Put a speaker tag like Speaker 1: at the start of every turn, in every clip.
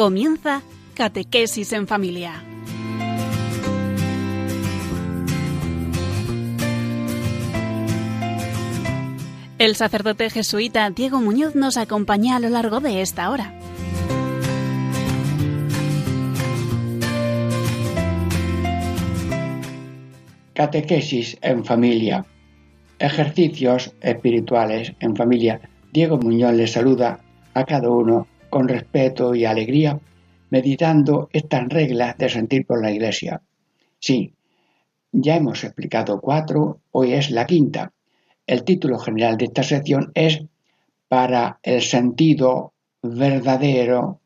Speaker 1: Comienza Catequesis en Familia. El sacerdote jesuita Diego Muñoz nos acompaña a lo largo de esta hora.
Speaker 2: Catequesis en familia. Ejercicios espirituales en familia. Diego Muñoz les saluda a cada uno con respeto y alegría, meditando estas reglas de sentir por la Iglesia. Sí, ya hemos explicado cuatro, hoy es la quinta. El título general de esta sección es para el sentido verdadero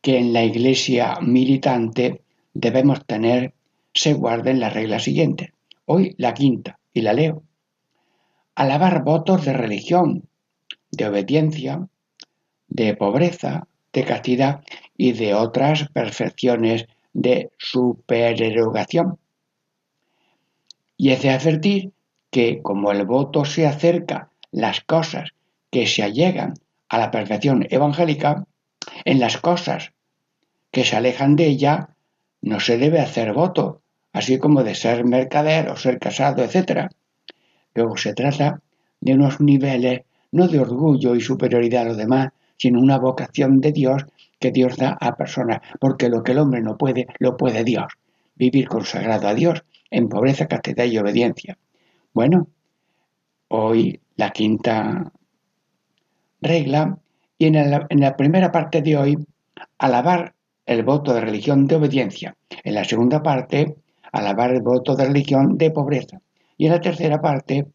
Speaker 2: que en la iglesia militante debemos tener se guarden las reglas siguientes. Hoy la quinta, y la leo. Alabar votos de religión, de obediencia, de pobreza, de castidad y de otras perfecciones de supererogación. Y es de advertir que como el voto se acerca las cosas que se allegan a la perfección evangélica, en las cosas que se alejan de ella no se debe hacer voto, así como de ser mercader o ser casado, etc. Luego se trata de unos niveles no de orgullo y superioridad a los demás, sino una vocación de Dios que Dios da a personas, porque lo que el hombre no puede, lo puede Dios. Vivir consagrado a Dios en pobreza, castidad y obediencia. Bueno, hoy la quinta regla y en la, primera parte de hoy alabar el voto de religión de obediencia. En la segunda parte, alabar el voto de religión de pobreza. Y en la tercera parte,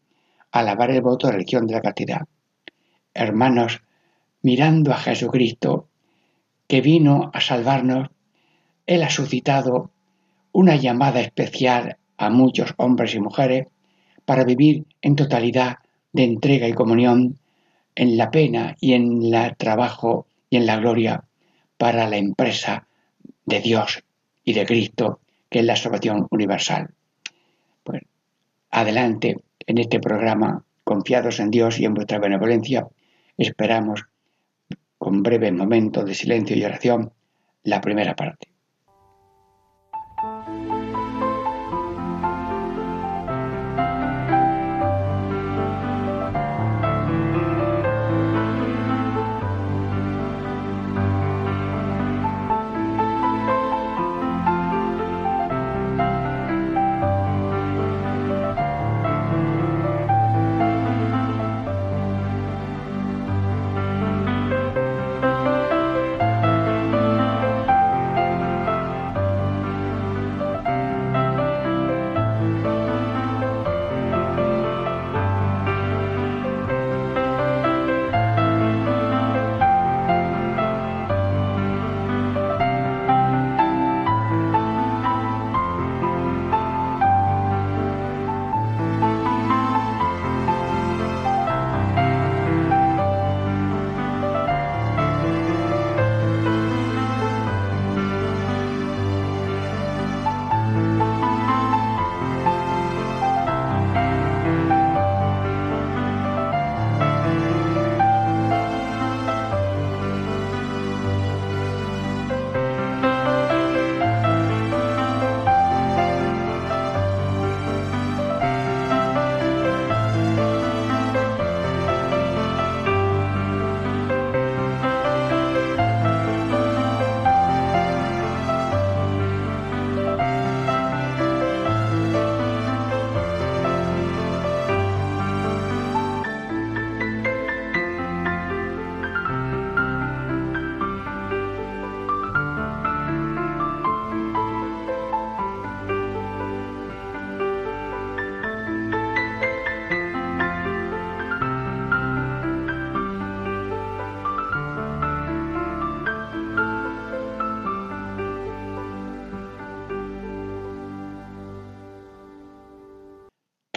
Speaker 2: alabar el voto de religión de la castidad. Hermanos, mirando a Jesucristo, que vino a salvarnos, Él ha suscitado una llamada especial a muchos hombres y mujeres para vivir en totalidad de entrega y comunión en la pena y en el trabajo y en la gloria para la empresa de Dios y de Cristo, que es la salvación universal. Pues adelante en este programa, confiados en Dios y en vuestra benevolencia, esperamos con breve momento de silencio y oración la primera parte.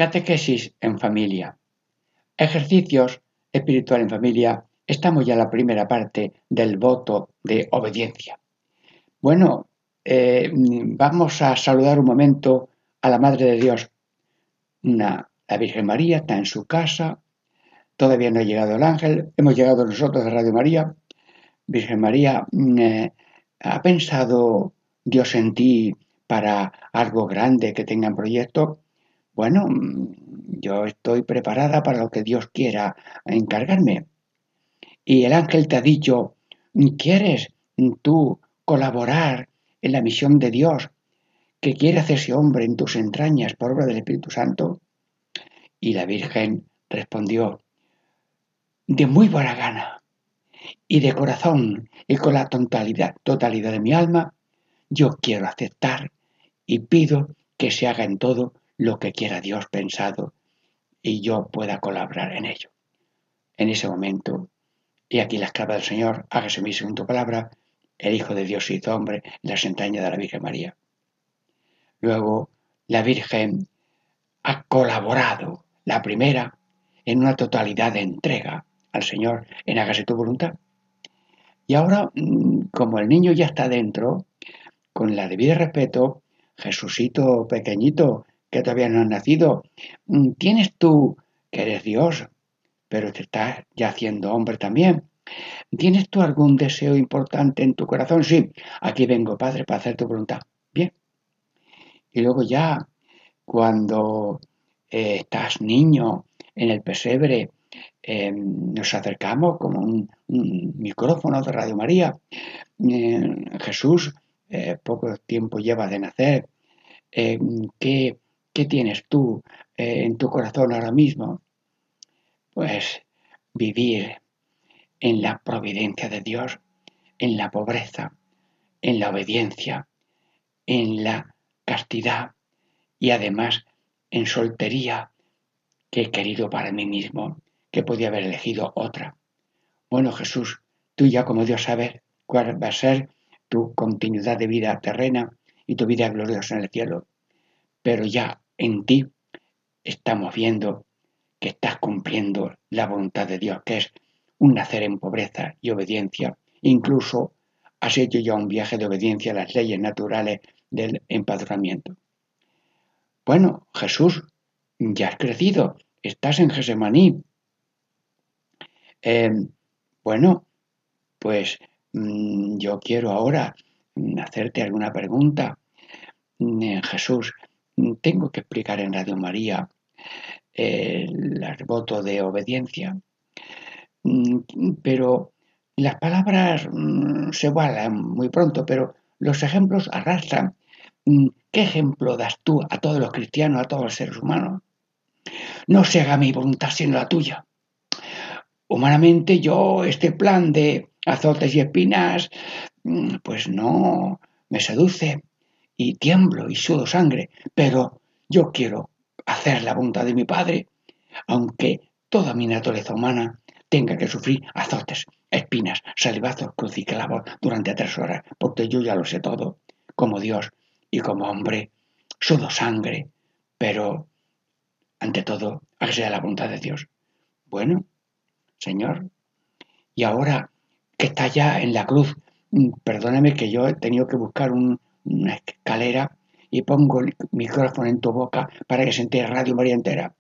Speaker 2: Catequesis en familia. Ejercicios espiritual en familia. Estamos ya en la primera parte del voto de obediencia. Bueno, eh, vamos a saludar un momento a la Madre de Dios. la Virgen María está en su casa. Todavía no ha llegado el ángel. Hemos llegado nosotros de Radio María. Virgen María, mm, eh, ¿Ha pensado Dios en ti para algo grande que tengan proyecto? Bueno, yo estoy preparada para lo que Dios quiera encargarme. Y el ángel te ha dicho, ¿quieres tú colaborar en la misión de Dios que quiere hacerse hombre en tus entrañas por obra del Espíritu Santo? Y la Virgen respondió, de muy buena gana y de corazón y con la totalidad, totalidad de mi alma, yo quiero aceptar y pido que se haga en todo lo que quiera Dios pensado y yo pueda colaborar en ello. En ese momento, y aquí la esclava del Señor, hágase mi segunda palabra, el Hijo de Dios hizo hombre en las entrañas de la Virgen María. Luego, la Virgen ha colaborado, la primera, en una totalidad de entrega al Señor en hágase tu voluntad. Y ahora, mm, como el niño ya está dentro, con la debido respeto, Jesucito pequeñito, que todavía no has nacido, mm, tienes tú, que eres Dios, pero te estás ya haciendo hombre también. ¿Tienes tú algún deseo importante en tu corazón? Sí, aquí vengo, Padre, para hacer tu voluntad. Bien. Y luego ya, cuando eh, estás niño en el pesebre, em, nos acercamos como un, micrófono de Radio María. Eh, Jesús, eh, poco tiempo lleva de nacer. Em, ¿qué, ¿Qué tienes tú en tu corazón ahora mismo? Pues vivir en la providencia de Dios, en la pobreza, en la obediencia, en la castidad y además en soltería que he querido para mí mismo, que podía haber elegido otra. Bueno, Jesús, tú ya como Dios sabes cuál va a ser tu continuidad de vida terrena y tu vida gloriosa en el cielo, pero ya en ti estamos viendo que estás cumpliendo la voluntad de Dios, que es un nacer en pobreza y obediencia. Incluso has hecho ya un viaje de obediencia a las leyes naturales del empadronamiento. Bueno, Jesús, ya has crecido, estás en Gesemaní. Eh, bueno, pues mm, yo quiero ahora hacerte alguna pregunta. Mm, Jesús, tengo que explicar en Radio María el voto de obediencia. Mm, pero las palabras mm, se vuelan muy pronto, pero los ejemplos arrastran. Mm, ¿Qué ejemplo das tú a todos los cristianos, a todos los seres humanos? No se haga mi voluntad sino la tuya. Humanamente yo este plan de azotes y espinas, pues no me seduce y tiemblo y sudo sangre, pero yo quiero hacer la voluntad de mi Padre, aunque toda mi naturaleza humana tenga que sufrir azotes, espinas, salivazos, cruciclavos durante tres horas, porque yo ya lo sé todo, como Dios y como hombre, sudo sangre, pero ante todo, hágase la voluntad de Dios. Bueno, Señor, y ahora que está ya en la cruz, mm, perdóname que yo he tenido que buscar una escalera y pongo el micrófono en tu boca para que se entere Radio María entera.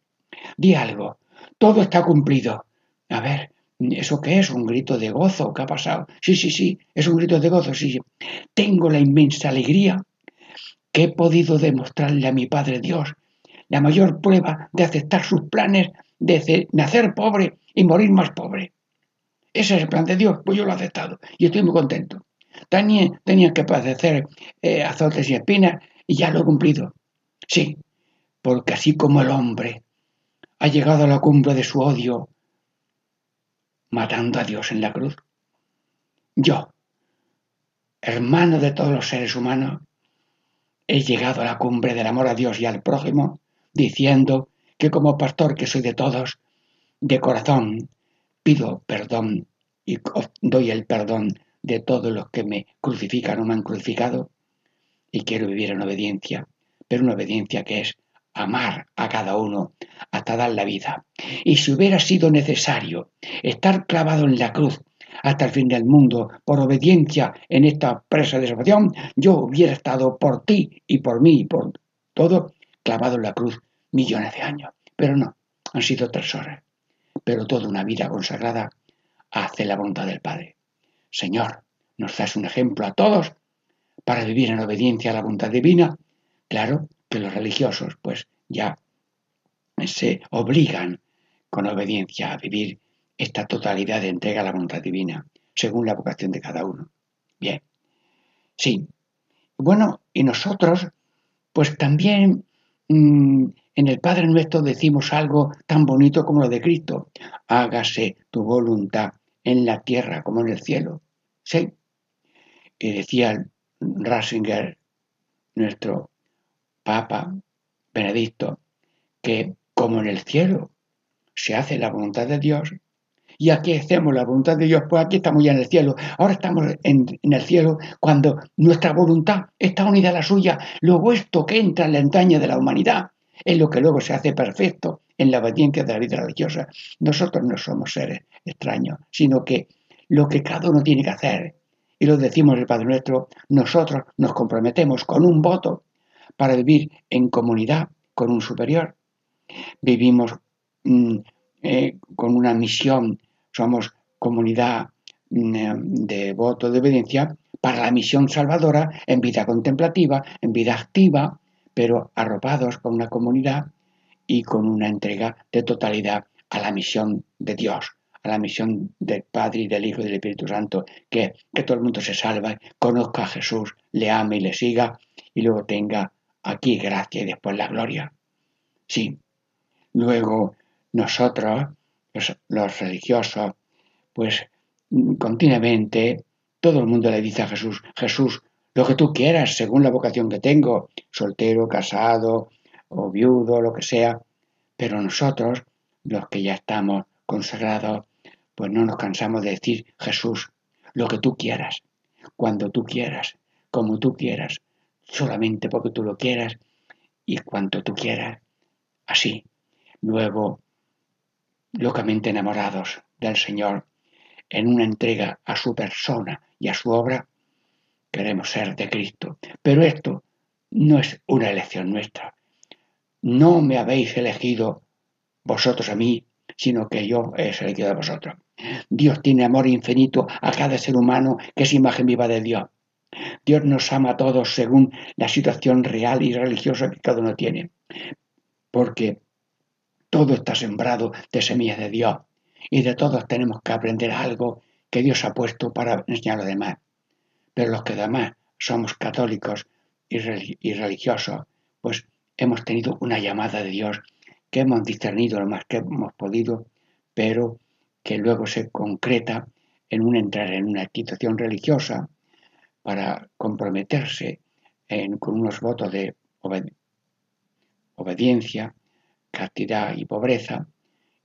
Speaker 2: Di algo, todo está cumplido. A ver, ¿eso qué es? ¿Un grito de gozo? ¿Qué ha pasado? Sí, sí, sí, es un grito de gozo, sí, sí. Tengo la inmensa alegría que he podido demostrarle a mi Padre Dios la mayor prueba de aceptar sus planes de nacer pobre y morir más pobre. Ese es el plan de Dios, pues yo lo he aceptado y estoy muy contento. Tenía, que padecer eh, azotes y espinas y ya lo he cumplido. Sí, porque así como el hombre ha llegado a la cumbre de su odio matando a Dios en la cruz. Yo, hermano de todos los seres humanos, he llegado a la cumbre del amor a Dios y al prójimo, diciendo que como pastor que soy de todos, de corazón, pido perdón y doy el perdón de todos los que me crucifican o me han crucificado, y quiero vivir en obediencia, pero una obediencia que es amar a cada uno hasta dar la vida. Y si hubiera sido necesario estar clavado en la cruz hasta el fin del mundo por obediencia en esta presa de salvación, yo hubiera estado por ti y por mí y por todo clavado en la cruz millones de años. Pero no, han sido tres horas. Pero toda una vida consagrada hace la voluntad del Padre. Señor, nos das un ejemplo a todos para vivir en obediencia a la voluntad divina. Claro que los religiosos pues ya se obligan con obediencia a vivir esta totalidad de entrega a la voluntad divina, según la vocación de cada uno. Bien, sí. Bueno, y nosotros, pues también mm, en el Padre nuestro decimos algo tan bonito como lo de Cristo. Hágase tu voluntad en la tierra como en el cielo. Sí. Y decía Ratzinger, nuestro Papa Benedicto, que como en el cielo se hace la voluntad de Dios, y aquí hacemos la voluntad de Dios, pues aquí estamos ya en el cielo. Ahora estamos en, el cielo cuando nuestra voluntad está unida a la suya. Luego esto que entra en la entraña de la humanidad es lo que luego se hace perfecto en la obediencia de la vida religiosa. Nosotros no somos seres extraños, sino que lo que cada uno tiene que hacer, y lo decimos el Padre Nuestro, nosotros nos comprometemos con un voto para vivir en comunidad con un superior. Vivimos mm, eh, con una misión, somos comunidad mm, de voto de obediencia para la misión salvadora en vida contemplativa, en vida activa, pero arropados con una comunidad y con una entrega de totalidad a la misión de Dios, a la misión del Padre y del Hijo y del Espíritu Santo, que, que todo el mundo se salve, conozca a Jesús, le ame y le siga y luego tenga aquí gracia y después la gloria. Sí. Luego nosotros, los, religiosos, pues continuamente todo el mundo le dice a Jesús, Jesús, lo que tú quieras, según la vocación que tengo, soltero, casado o viudo, lo que sea, pero nosotros, los que ya estamos consagrados, pues no nos cansamos de decir, Jesús, lo que tú quieras, cuando tú quieras, como tú quieras, solamente porque tú lo quieras y cuanto tú quieras, así. Luego, locamente enamorados del Señor, en una entrega a su persona y a su obra, queremos ser de Cristo. Pero esto no es una elección nuestra. No me habéis elegido vosotros a mí, sino que yo he elegido a vosotros. Dios tiene amor infinito a cada ser humano que es imagen viva de Dios. Dios nos ama a todos según la situación real y religiosa que cada uno tiene. Porque todo está sembrado de semillas de Dios y de todos tenemos que aprender algo que Dios ha puesto para enseñar a los demás. Pero los que además somos católicos y, religiosos, pues hemos tenido una llamada de Dios que hemos discernido lo más que hemos podido, pero que luego se concreta en un entrar en una institución religiosa para comprometerse con unos votos de obediencia castidad y pobreza,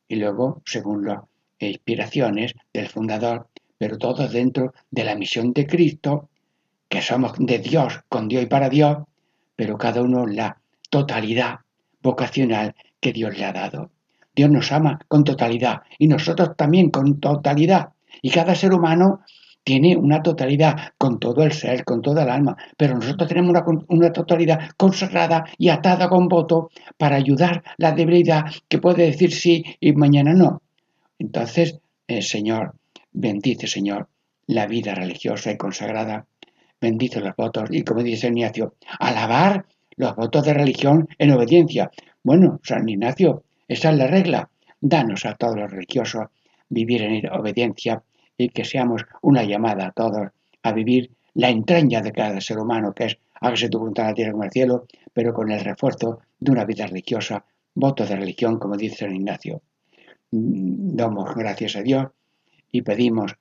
Speaker 2: y luego, según las inspiraciones del fundador, pero todos dentro de la misión de Cristo, que somos de Dios, con Dios y para Dios, pero cada uno la totalidad vocacional que Dios le ha dado. Dios nos ama con totalidad y nosotros también con totalidad. Y cada ser humano tiene una totalidad con todo el ser, con toda el alma, pero nosotros tenemos una, totalidad consagrada y atada con voto para ayudar la debilidad que puede decir sí y mañana no. Entonces, eh, Señor, bendice, Señor, la vida religiosa y consagrada, bendice los votos y como dice Ignacio, alabar los votos de religión en obediencia. Bueno, San Ignacio, esa es la regla. Danos a todos los religiosos vivir en obediencia y que seamos una llamada a todos a vivir la entraña de cada ser humano, que es hágase tu voluntad en la tierra como en el cielo, pero con el refuerzo de una vida religiosa, voto de religión, como dice San Ignacio. Mm, damos gracias a Dios y pedimos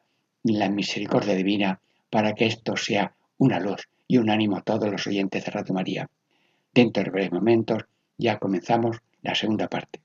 Speaker 2: la misericordia divina para que esto sea una luz y un ánimo a todos los oyentes de Radio María. Dentro de breves momentos ya comenzamos la segunda parte.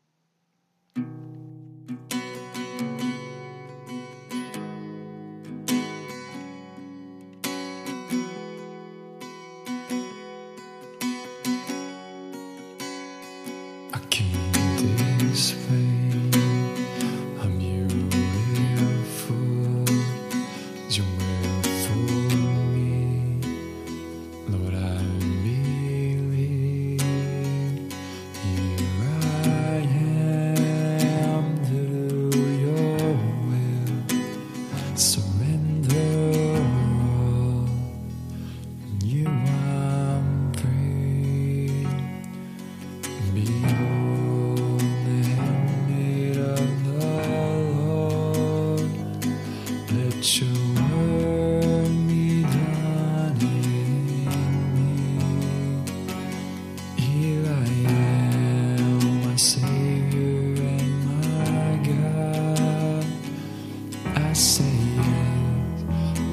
Speaker 2: say yes,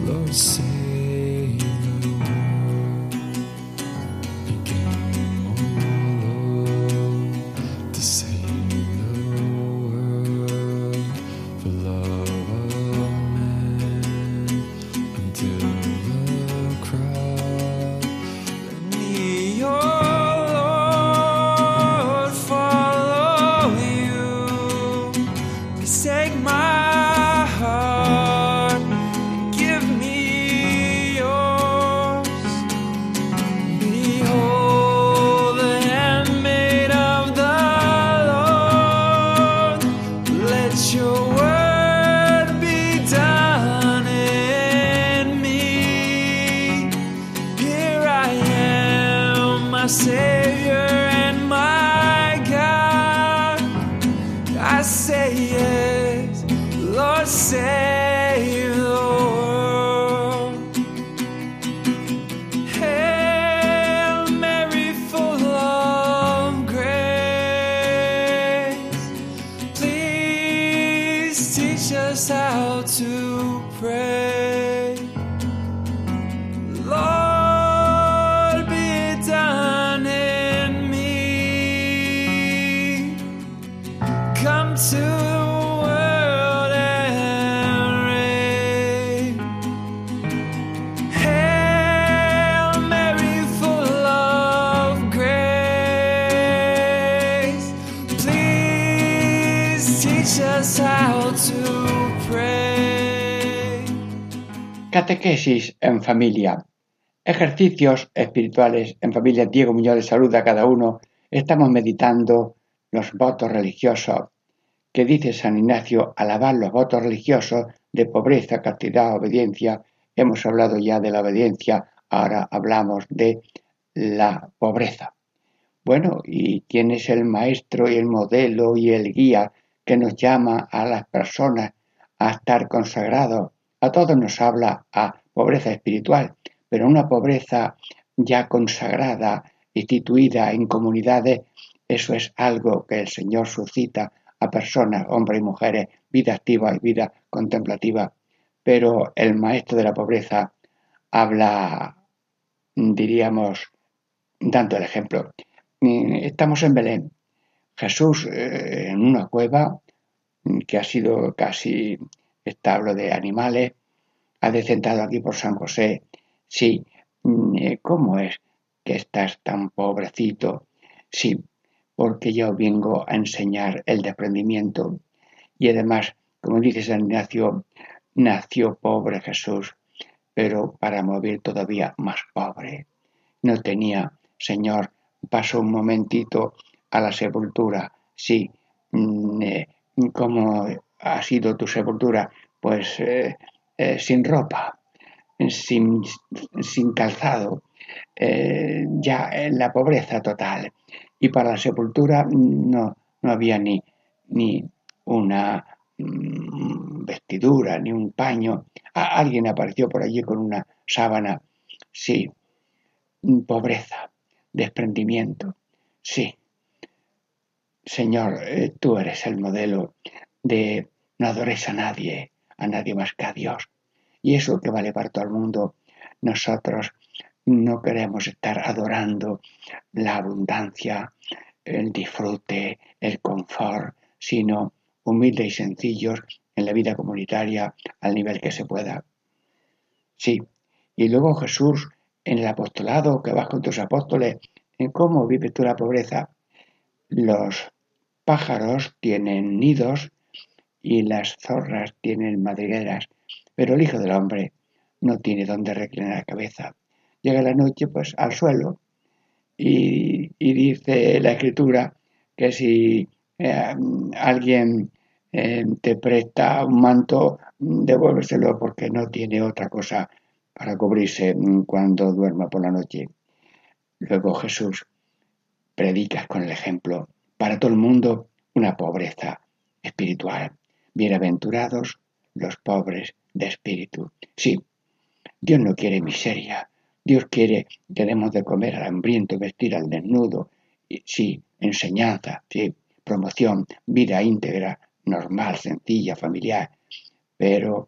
Speaker 2: Lord, say Catequesis en familia. Ejercicios espirituales en familia. Diego Muñoz les saluda a cada uno. Estamos meditando los votos religiosos que dice San Ignacio, alabar los votos religiosos de pobreza, castidad, obediencia. Hemos hablado ya de la obediencia, ahora hablamos de la pobreza. Bueno, ¿y quién es el maestro y el modelo y el guía que nos llama a las personas a estar consagrados? A todos nos habla a pobreza espiritual, pero una pobreza ya consagrada, instituida en comunidades, eso es algo que el Señor suscita a personas, hombres y mujeres, vida activa y vida contemplativa. Pero el maestro de la pobreza habla, diríamos, dando el ejemplo. Estamos en Belén. Jesús eh, en una cueva que ha sido casi establo de animales, ha descentado aquí por San José. Sí, mm, eh, ¿cómo es que estás tan pobrecito? Sí, porque yo vengo a enseñar el desprendimiento. Y además, como dice San Ignacio, nació pobre Jesús, pero para morir todavía más pobre. No tenía, Señor, paso un momentito a la sepultura. Sí, mm, eh, ¿cómo ha sido tu sepultura? pues eh, eh, sin ropa, sin, sin calzado, eh, ya en la pobreza total. Y para la sepultura no, no había ni, ni una mm, vestidura, ni un paño. alguien apareció por allí con una sábana. Sí, pobreza, desprendimiento. Sí. Señor, tú eres el modelo de no adores a nadie, a nadie más que a Dios. Y eso que vale para todo el mundo. Nosotros no queremos estar adorando la abundancia, el disfrute, el confort, sino humildes y sencillos en la vida comunitaria al nivel que se pueda. Sí, y luego Jesús en el apostolado que vas con tus apóstoles, en cómo vives tú la pobreza. Los pájaros tienen nidos y las zorras tienen madrigueras, pero el Hijo del Hombre no tiene dónde reclinar la cabeza. Llega la noche, pues, al suelo y, dice la Escritura que si eh, alguien eh, te presta un manto, devuélveselo porque no tiene otra cosa para cubrirse cuando duerma por la noche. Luego Jesús predica con el ejemplo para todo el mundo una pobreza espiritual. Bienaventurados los pobres de espíritu. Sí, Dios no quiere miseria. Dios quiere que demos de comer al hambriento, vestir al desnudo. Sí, enseñanza, sí, promoción, vida íntegra, normal, sencilla, familiar. pero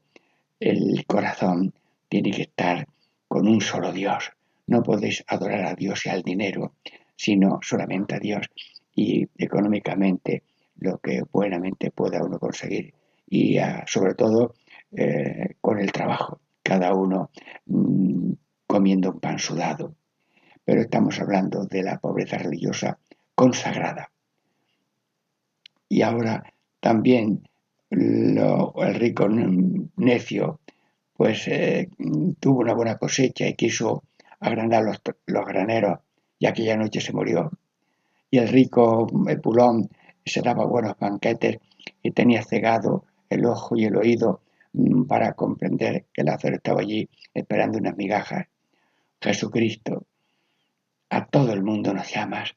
Speaker 2: el corazón tiene que estar con un solo Dios. No podéis adorar a Dios y al dinero, sino solamente a Dios y económicamente lo que buenamente pueda uno conseguir y ah, sobre todo eh, con el trabajo, cada uno mm, comiendo un pan sudado. Pero estamos hablando de la pobreza religiosa consagrada. Y ahora también el rico necio pues eh, tuvo una buena cosecha y quiso agrandar los, los graneros y aquella noche se murió. Y el rico Se daba buenos banquetes y tenía cegado el ojo y el oído mm, para comprender que Lázaro estaba allí esperando unas migajas. Jesucristo, a todo el mundo nos llamas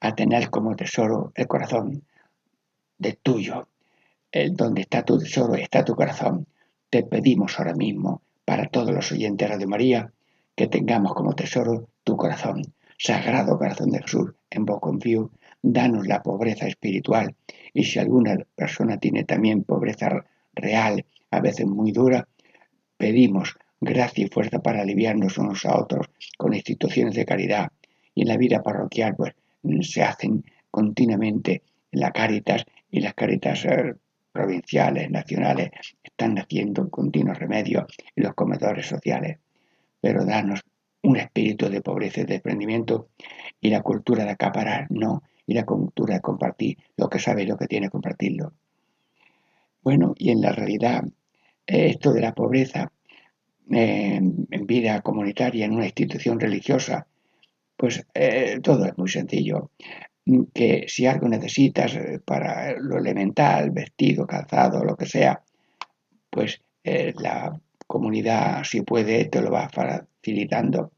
Speaker 2: a tener como tesoro el corazón de tuyo. El donde está tu tesoro está tu corazón. Te pedimos ahora mismo, para todos los oyentes de María, que tengamos como tesoro tu corazón. Sagrado corazón de Jesús, en vos confío, danos la pobreza espiritual. Y si alguna persona tiene también pobreza real, a veces muy dura, pedimos gracia y fuerza para aliviarnos unos a otros con instituciones de caridad. Y en la vida parroquial, pues se hacen continuamente la Caritas y las Caritas eh, provinciales, nacionales, están haciendo continuos remedios en los comedores sociales. Pero danos un espíritu de pobreza y desprendimiento y la cultura de acaparar, no, y la cultura de compartir lo que sabe y lo que tiene, compartirlo. Bueno, y en la realidad, esto de la pobreza eh, en vida comunitaria, en una institución religiosa, pues eh, todo es muy sencillo. Que si algo necesitas eh, para lo elemental, vestido, calzado, lo que sea, pues la comunidad, si puede, te lo va facilitando.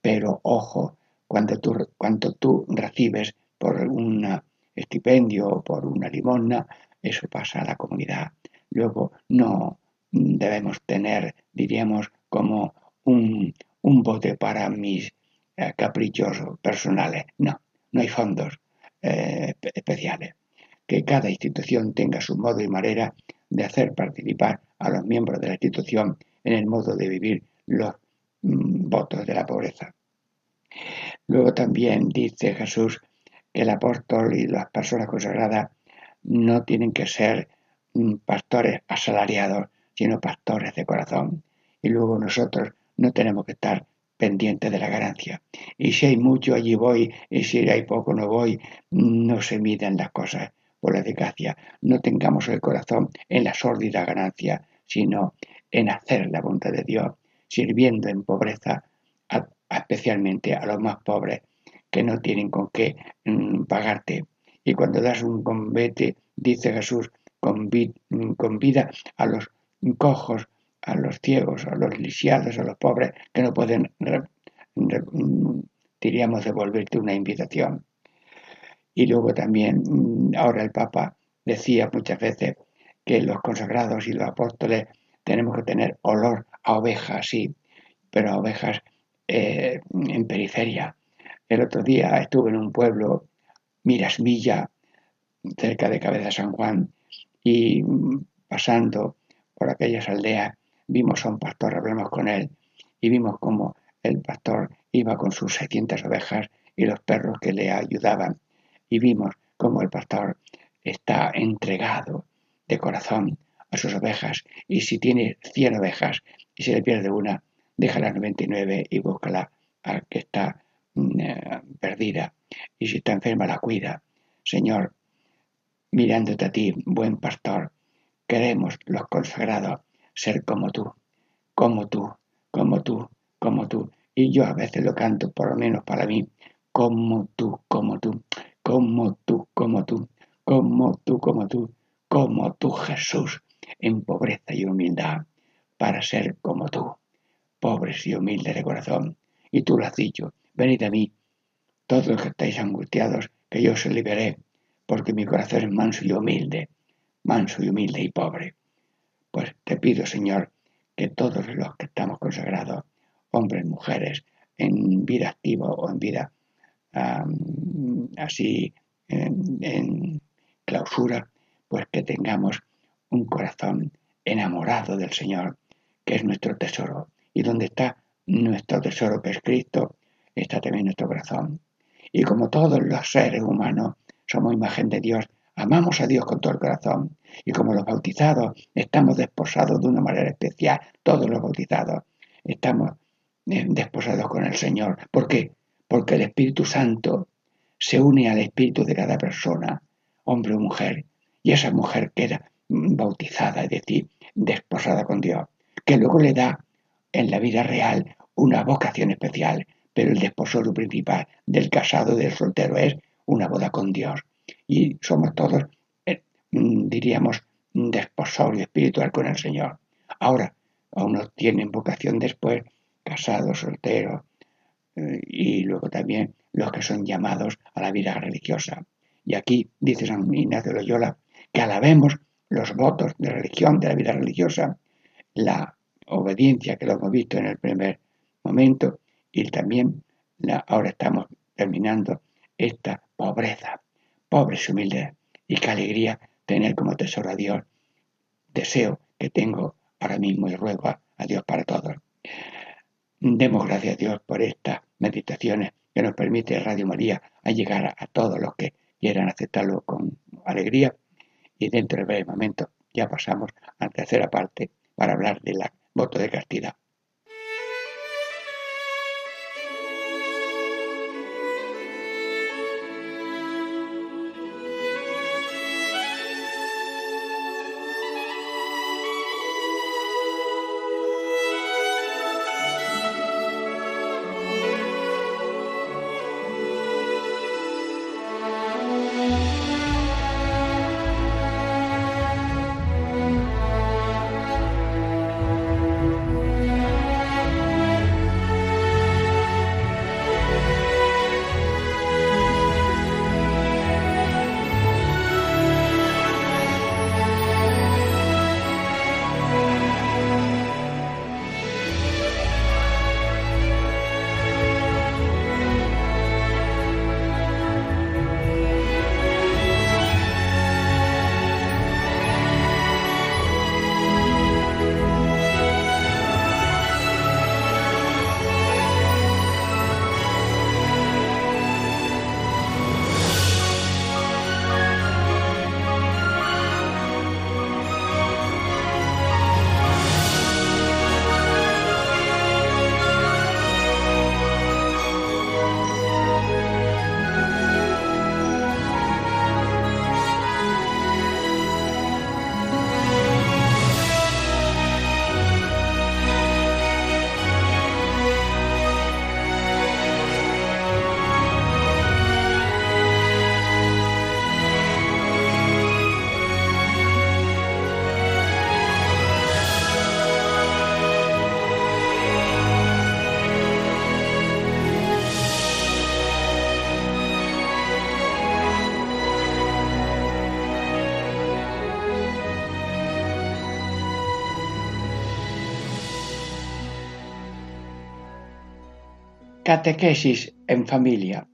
Speaker 2: Pero ojo, cuando tú, cuando tú recibes por un estipendio o por una limosna, eso pasa a la comunidad. Luego no debemos tener, diríamos, como un, bote para mis eh, caprichos personales. No, no hay fondos eh, especiales. Que cada institución tenga su modo y manera de hacer participar a los miembros de la institución en el modo de vivir los mm, votos de la pobreza. Luego también dice Jesús el apóstol y las personas consagradas no tienen que ser mm, pastores asalariados, sino pastores de corazón. Y luego nosotros no tenemos que estar pendientes de la ganancia. Y si hay mucho, allí voy, y si hay poco, no voy. No se miden las cosas por la eficacia. No tengamos el corazón en la sórdida ganancia, sino en hacer la voluntad de Dios, sirviendo en pobreza, especialmente a los más pobres que no tienen con qué mm, pagarte. Y cuando das un convete, dice Jesús, mm, convida a los cojos, a los ciegos, a los lisiados, a los pobres, que no pueden, mm, diríamos, devolverte una invitación. Y luego también, ahora el Papa decía muchas veces que los consagrados y los apóstoles tenemos que tener olor a ovejas, sí, pero a ovejas eh, en periferia, el otro día estuve en un pueblo, Mirasmilla, cerca de Cabeza San Juan, y pasando por aquellas aldeas vimos a un pastor, hablamos con él, y vimos cómo el pastor iba con sus 600 ovejas y los perros que le ayudaban, y vimos cómo el pastor está entregado de corazón a sus ovejas, y si tiene 100 ovejas y se le pierde una, deja las 99 y búscala al que está perdida y si está enferma la cuida. Señor, mirándote a ti, buen pastor, queremos los consagrados ser como tú, como tú, como tú, como tú. Y yo a veces lo canto, por lo menos para mí, como tú, como tú, como tú, como tú, como tú, como tú, como tú, Jesús, en pobreza y humildad, para ser como tú, pobres y humildes de corazón. Y tú lo Venid a mí, todos los que estáis angustiados, que yo os liberé, porque mi corazón es manso y humilde, manso y humilde y pobre. Pues te pido, Señor, que todos los que estamos consagrados, hombres, mujeres, en vida activa o en vida así en, clausura, pues que tengamos un corazón enamorado del Señor, que es nuestro tesoro. Y donde está nuestro tesoro, que es Cristo, está también nuestro corazón. Y como todos los seres humanos somos imagen de Dios, amamos a Dios con todo el corazón. Y como los bautizados estamos desposados de una manera especial, todos los bautizados estamos eh, desposados con el Señor. ¿Por qué? Porque el Espíritu Santo se une al espíritu de cada persona, hombre o mujer, y esa mujer queda bautizada, es decir, desposada con Dios, que luego le da en la vida real una vocación especial, pero el desposorio principal del casado, del soltero, es una boda con Dios. Y somos todos, eh, mm, diríamos, desposorio espiritual con el Señor. Ahora, unos tienen vocación después, casados, solteros, eh, y luego también los que son llamados a la vida religiosa. Y aquí dice San Ignacio Loyola que alabemos los votos de religión, de la vida religiosa, la obediencia que lo hemos visto en el primer momento y también la, ahora estamos terminando esta pobreza, pobres y humildes y qué alegría tener como tesoro a Dios. Deseo que tengo ahora mismo y ruego a, Dios para todos. Demos gracias a Dios por estas meditaciones que nos permite Radio María a llegar a, todos los que quieran aceptarlo con alegría. Y dentro de breve momento ya pasamos a la tercera parte para hablar del voto de castidad. Catequesis en familia.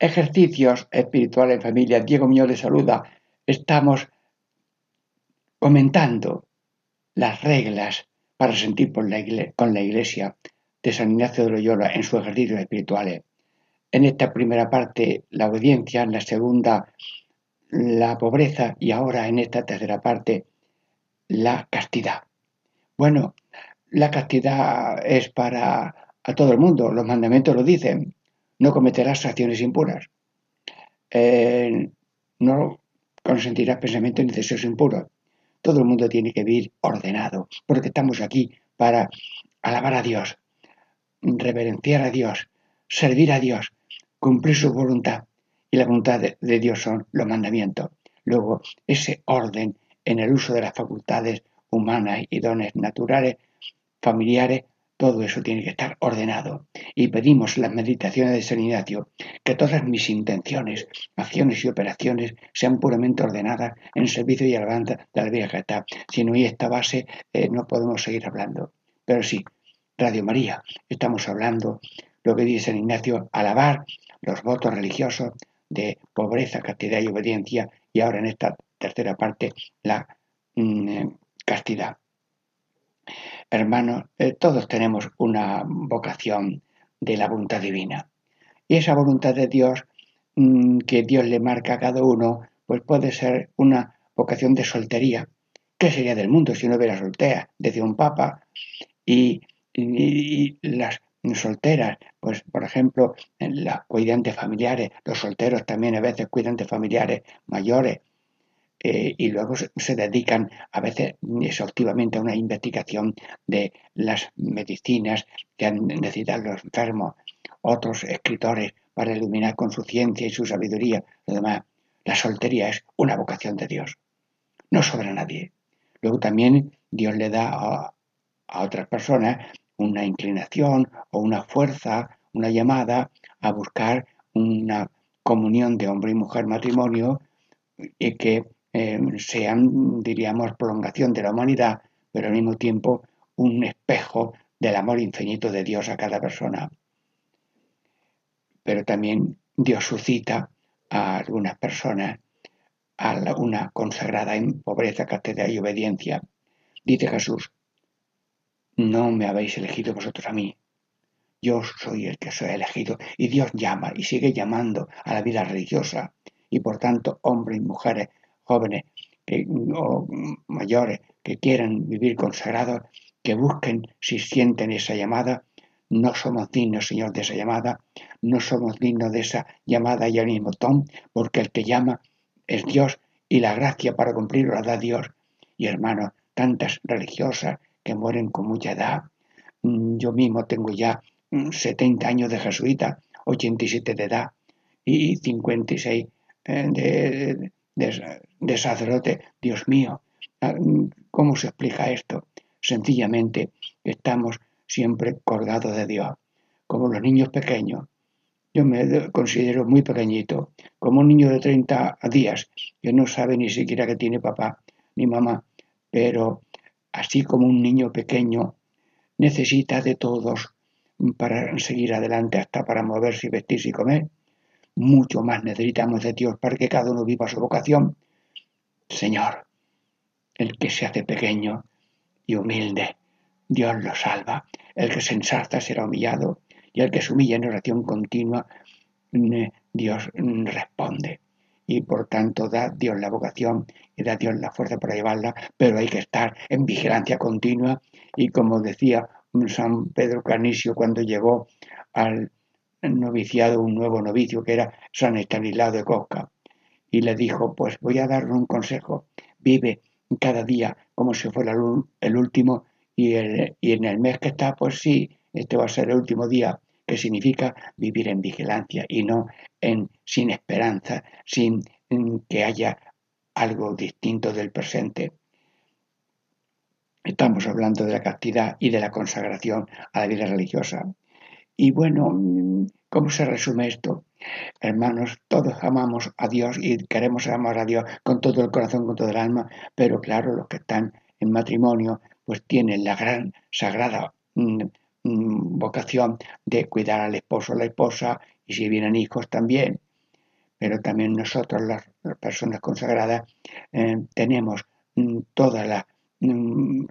Speaker 2: Ejercicios espirituales en familia. Diego Muñoz le saluda. Estamos comentando las reglas para sentir con la iglesia de San Ignacio de Loyola en sus ejercicios espirituales. En esta primera parte la obediencia, en la segunda la pobreza y ahora en esta tercera parte la castidad. Bueno, la castidad es para a todo el mundo. Los mandamientos lo dicen. No cometerás acciones impuras. Eh, no consentirás pensamientos ni deseos impuros. Todo el mundo tiene que vivir ordenado, porque estamos aquí para alabar a Dios, reverenciar a Dios, servir a Dios, cumplir su voluntad. Y la voluntad de Dios son los mandamientos. Luego, ese orden en el uso de las facultades humanas y dones naturales, familiares, todo eso tiene que estar ordenado. Y pedimos las meditaciones de San Ignacio que todas mis intenciones, acciones y operaciones sean puramente ordenadas en servicio y alabanza de la está. Si no hay esta base, eh, no podemos seguir hablando. Pero sí, Radio María, estamos hablando lo que dice San Ignacio, alabar los votos religiosos de pobreza, castidad y obediencia, y ahora en esta tercera parte la mm, castidad. Hermanos, eh, todos tenemos una vocación de la voluntad divina. Y esa voluntad de Dios mm, que Dios le marca a cada uno, pues puede ser una vocación de soltería. ¿Qué sería del mundo si no hubiera soltera? Decía un papa. Y, las solteras, pues por ejemplo, las cuidantes familiares, los solteros también a veces cuidantes familiares mayores, eh, y luego se, dedican a veces exhaustivamente a una investigación de las medicinas que han necesitado los enfermos, otros escritores para iluminar con su ciencia y su sabiduría. Además, la soltería es una vocación de Dios, no sobra nadie. Luego también Dios le da a, a otras personas una inclinación o una fuerza, una llamada a buscar una comunión de hombre y mujer matrimonio y que eh, sean, diríamos, prolongación de la humanidad, pero al mismo tiempo un espejo del amor infinito de Dios a cada persona. Pero también Dios suscita a algunas personas a una consagrada en pobreza, castidad y obediencia. Dice Jesús, no me habéis elegido vosotros a mí, yo soy el que soy elegido y Dios llama y sigue llamando a la vida religiosa y por tanto hombres y mujeres jóvenes o mayores que quieran vivir consagrados, que busquen si sienten esa llamada. No somos dignos, Señor, de esa llamada, no somos dignos de esa llamada y al mismo tom, porque el que llama es Dios y la gracia para cumplirlo la da Dios. Y hermanos, tantas religiosas que mueren con mucha edad. Mm, yo mismo tengo ya 70 mm, años de jesuita, 87 de edad y 56 eh, de, sacerdote, Dios mío, ah, ¿cómo se explica esto? Sencillamente estamos siempre colgados de Dios, como los niños pequeños. Yo me considero muy pequeñito, como un niño de 30 días que no sabe ni siquiera que tiene papá ni mamá, pero así como un niño pequeño necesita de todos para seguir adelante hasta para moverse y vestirse y comer, mucho más necesitamos de Dios para que cada uno viva su vocación. Señor, el que se hace pequeño y humilde, Dios lo salva. El que se ensarza será humillado y el que se humilla en oración continua, Dios responde. Y por tanto da Dios la vocación y da Dios la fuerza para llevarla, pero hay que estar en vigilancia continua. Y como decía San Pedro Carnisio cuando llegó al noviciado un nuevo novicio que era San Estanislao de Cosca y le dijo, pues voy a darle un consejo, vive cada día como si fuera el último y, y en el mes que está, pues sí, este va a ser el último día, que significa vivir en vigilancia y no en sin esperanza, sin que haya algo distinto del presente. Estamos hablando de la castidad y de la consagración a la vida religiosa. Y bueno, ¿cómo se resume esto? Hermanos, todos amamos a Dios y queremos amar a Dios con todo el corazón, con todo el alma, pero claro, los que están en matrimonio, pues tienen la gran, sagrada mm, mm, vocación de cuidar al esposo o la esposa y si vienen hijos también. Pero también nosotros, las, personas consagradas, eh, tenemos mm, toda la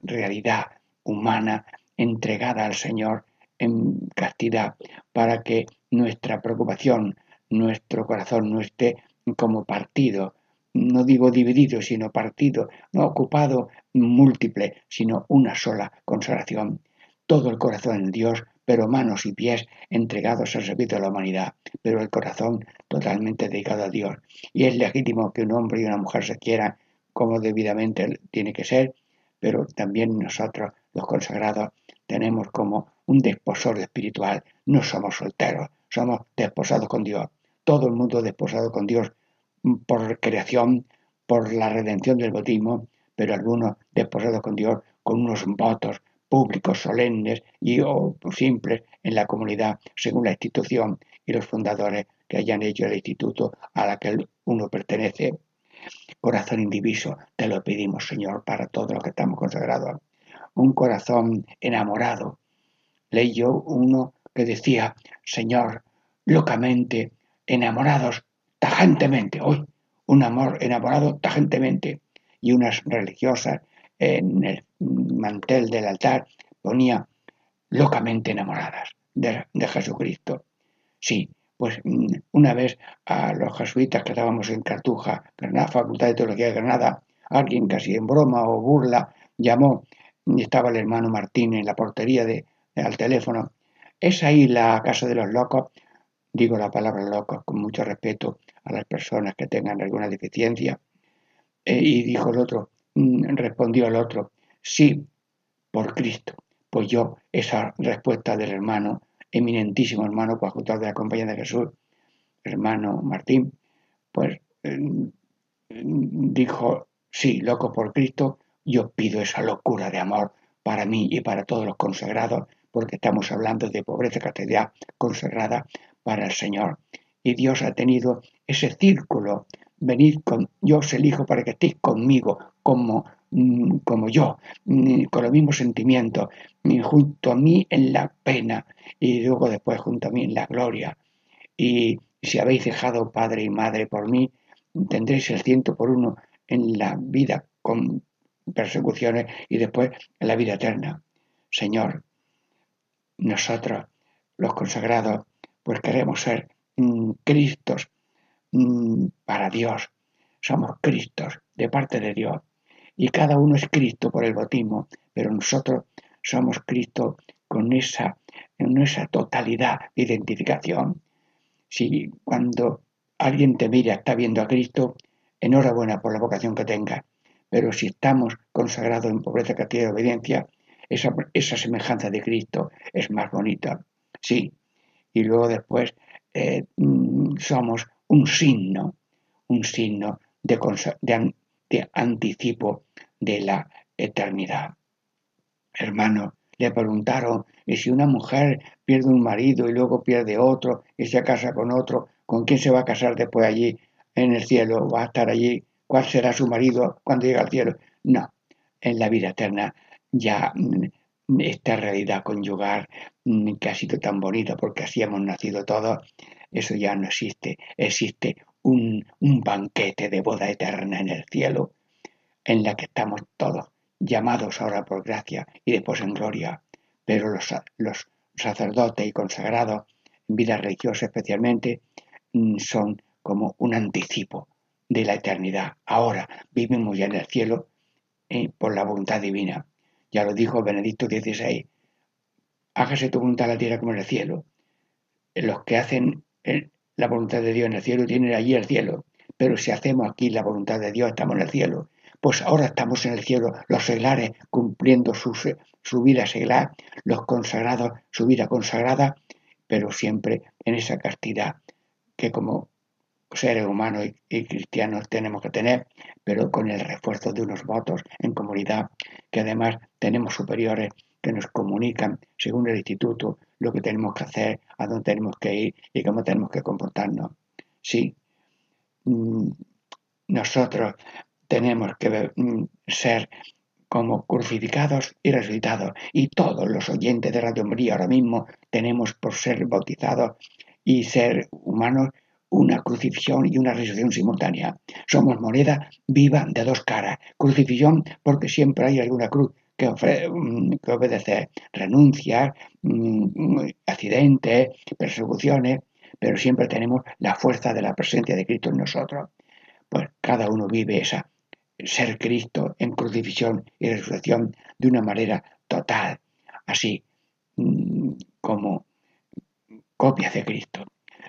Speaker 2: realidad humana entregada al Señor en castidad para que nuestra preocupación, nuestro corazón no esté como partido, no digo dividido, sino partido, no ocupado múltiple, sino una sola consagración. Todo el corazón en Dios, pero manos y pies entregados al servicio de la humanidad, pero el corazón totalmente dedicado a Dios. Y es legítimo que un hombre y una mujer se quieran como debidamente tiene que ser, pero también nosotros, los consagrados, tenemos como un desposorio espiritual. No somos solteros, somos desposados con Dios. Todo el mundo desposado con Dios por creación, por la redención del bautismo, pero algunos desposados con Dios con unos votos públicos, solemnes y o simples en la comunidad, según la institución y los fundadores que hayan hecho el instituto a la que uno pertenece. Corazón indiviso, te lo pedimos, Señor, para todos los que estamos consagrados un corazón enamorado. Leí yo uno que decía, Señor, locamente, enamorados tajantemente, hoy, un amor enamorado tajantemente, y unas religiosas en el mantel del altar ponía locamente enamoradas de, Jesucristo. Sí, pues mm, una vez a los jesuitas que estábamos en Cartuja, Granada, Facultad de Teología de Granada, alguien casi en broma o burla llamó, y estaba el hermano Martín en la portería de, al teléfono, ¿es ahí la casa de los locos? Digo la palabra locos con mucho respeto a las personas que tengan alguna deficiencia. Eh, y dijo el otro, mm, respondió el otro, sí, por Cristo. Pues yo, esa respuesta del hermano, eminentísimo hermano coadjutor de la Compañía de Jesús, hermano Martín, pues mm, dijo, sí, loco por Cristo, yo pido esa locura de amor para mí y para todos los consagrados, porque estamos hablando de pobreza castidad consagrada para el Señor. Y Dios ha tenido ese círculo, venid con, yo os elijo para que estéis conmigo, como, mm, como yo, mm, con los mismos sentimientos, mm, junto a mí en la pena y luego después junto a mí en la gloria. Y si habéis dejado padre y madre por mí, tendréis el ciento por uno en la vida con persecuciones y después la vida eterna. Señor, nosotros, los consagrados, pues queremos ser mm, Cristos mm, para Dios. Somos Cristos de parte de Dios. Y cada uno es Cristo por el bautismo, pero nosotros somos Cristo con esa, en esa totalidad de identificación. Si cuando alguien te mira, está viendo a Cristo, enhorabuena por la vocación que tenga. Pero si estamos consagrados en pobreza, castidad y obediencia, esa, semejanza de Cristo es más bonita. Sí, y luego después eh, mm, somos un signo, un signo de, de, anticipo de la eternidad. Hermano, le preguntaron, ¿y si una mujer pierde un marido y luego pierde otro y se casa con otro, ¿con quién se va a casar después allí en el cielo? ¿Va a estar allí? ¿Cuál será su marido cuando llegue al cielo? No, en la vida eterna ya mm, esta realidad conyugal mm, que ha sido tan bonita porque así hemos nacido todos, eso ya no existe. Existe un, banquete de boda eterna en el cielo en la que estamos todos llamados ahora por gracia y después en gloria. Pero los, los sacerdotes y consagrados, en vida religiosa especialmente, mm, son como un anticipo de la eternidad. Ahora vivimos ya en el cielo eh, por la voluntad divina. Ya lo dijo Benedicto XVI. Hágase tu voluntad en la tierra como en el cielo. Los que hacen la voluntad de Dios en el cielo tienen allí el cielo. Pero si hacemos aquí la voluntad de Dios, estamos en el cielo. Pues ahora estamos en el cielo, los seglares cumpliendo su, su vida seglar, los consagrados su vida consagrada, pero siempre en esa castidad que como seres humanos y, cristianos tenemos que tener, pero con el refuerzo de unos votos en comunidad, que además tenemos superiores que nos comunican según el instituto lo que tenemos que hacer, a dónde tenemos que ir y cómo tenemos que comportarnos. Sí, mm, nosotros tenemos que mm, ser como crucificados y resucitados. Y todos los oyentes de Radio María ahora mismo tenemos por ser bautizados y ser humanos una crucifixión y una resurrección simultánea. Somos moneda viva de dos caras. Crucifixión porque siempre hay alguna cruz que, mm, que obedecer. Renuncias, mm, accidentes, persecuciones, pero siempre tenemos la fuerza de la presencia de Cristo en nosotros. Pues cada uno vive esa ser Cristo en crucifixión y resurrección de una manera total, así mm, como copia de Cristo.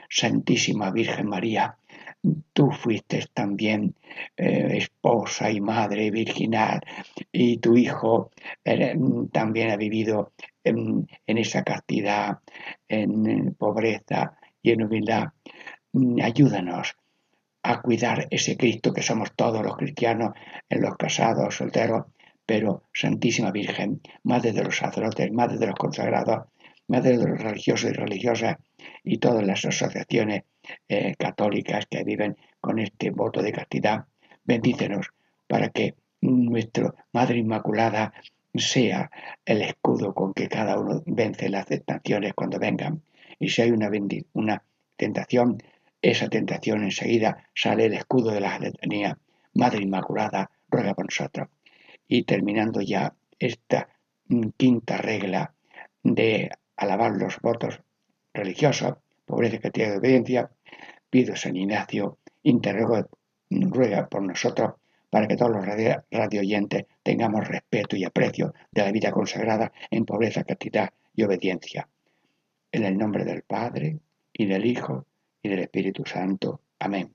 Speaker 2: Santísima Virgen María, tú fuiste también eh, esposa y madre virginal y tu hijo eh, también ha vivido en, esa castidad, en, pobreza y en humildad. Mm, ayúdanos a cuidar ese Cristo que somos todos los cristianos, en los casados, solteros, pero Santísima Virgen, Madre de los sacerdotes, Madre de los consagrados, Madre de los religiosos y religiosas, y todas las asociaciones eh, católicas que viven con este voto de castidad. Bendícenos para que nuestra Madre Inmaculada sea el escudo con que cada uno vence las tentaciones cuando vengan. Y si hay una, una tentación, esa tentación enseguida sale el escudo de la letanía. Madre Inmaculada, ruega por nosotros. Y terminando ya esta mm, quinta regla de alabar los votos religiosos, pobreza, que tiene obediencia, pido San Ignacio, interrogo, ruega por nosotros para que todos los radio, tengamos respeto y aprecio de la vida consagrada en pobreza, castidad y obediencia. En el nombre del Padre, y del Hijo, y del Espíritu Santo. Amén.